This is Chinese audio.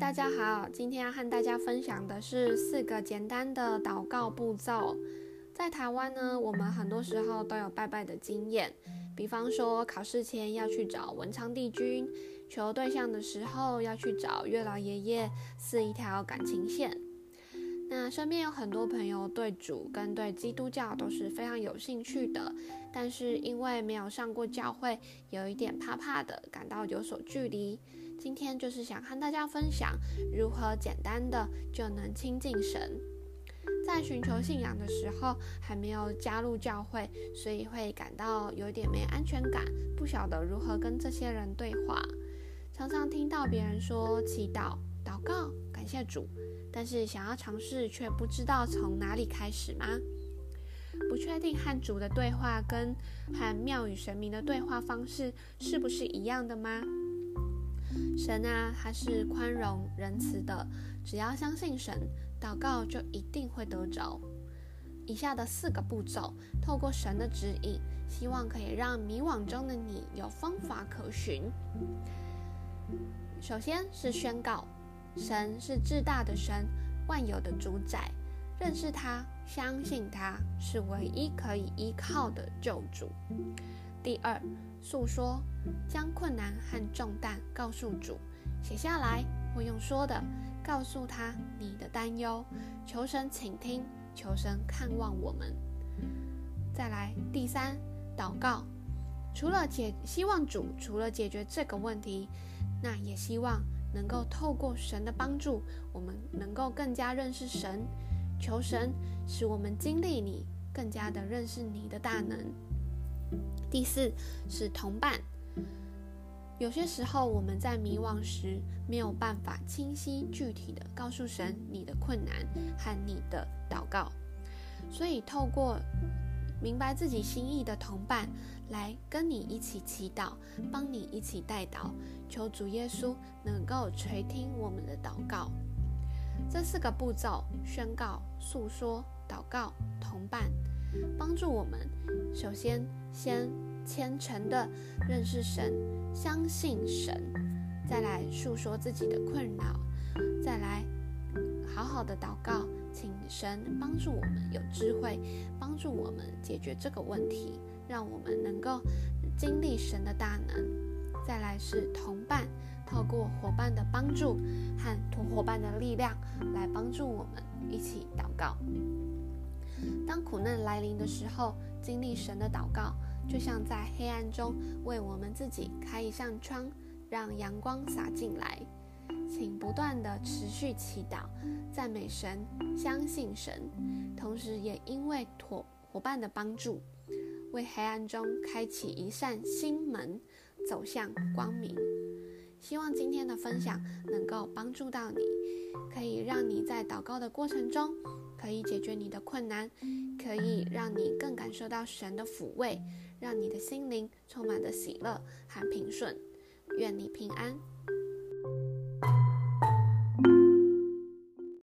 大家好，今天要和大家分享的是四个简单的祷告步骤。在台湾呢，我们很多时候都有拜拜的经验，比方说考试前要去找文昌帝君，求对象的时候要去找月老爷爷是一条感情线。那身边有很多朋友对主跟对基督教都是非常有兴趣的，但是因为没有上过教会，有一点怕怕的，感到有所距离。今天就是想和大家分享如何简单的就能亲近神。在寻求信仰的时候，还没有加入教会，所以会感到有点没安全感，不晓得如何跟这些人对话。常常听到别人说祈祷、祷告、感谢主，但是想要尝试却不知道从哪里开始吗？不确定和主的对话跟和庙宇神明的对话方式是不是一样的吗？神啊，他是宽容仁慈的，只要相信神，祷告就一定会得着。以下的四个步骤，透过神的指引，希望可以让迷惘中的你有方法可循。首先是宣告，神是至大的神，万有的主宰，认识他，相信他是唯一可以依靠的救主。第二，诉说，将困难和重担告诉主，写下来或用说的，告诉他你的担忧，求神倾听，求神看望我们。再来，第三，祷告，除了解，希望主除了解决这个问题，那也希望能够透过神的帮助，我们能够更加认识神，求神使我们经历你，更加的认识你的大能。第四是同伴。有些时候我们在迷惘时，没有办法清晰具体的告诉神你的困难和你的祷告，所以透过明白自己心意的同伴来跟你一起祈祷，帮你一起带祷，求主耶稣能够垂听我们的祷告。这四个步骤：宣告、诉说、祷告、同伴。帮助我们，首先先虔诚的认识神，相信神，再来诉说自己的困扰，再来好好的祷告，请神帮助我们有智慧，帮助我们解决这个问题，让我们能够经历神的大能。再来是同伴，透过伙伴的帮助和同伙伴的力量来帮助我们一起祷告。当苦难来临的时候，经历神的祷告，就像在黑暗中为我们自己开一扇窗，让阳光洒进来。请不断的持续祈祷，赞美神，相信神，同时也因为伙伙伴的帮助，为黑暗中开启一扇心门，走向光明。希望今天的分享能够帮助到你，可以让你在祷告的过程中。可以解决你的困难，可以让你更感受到神的抚慰，让你的心灵充满着喜乐和平顺。愿你平安。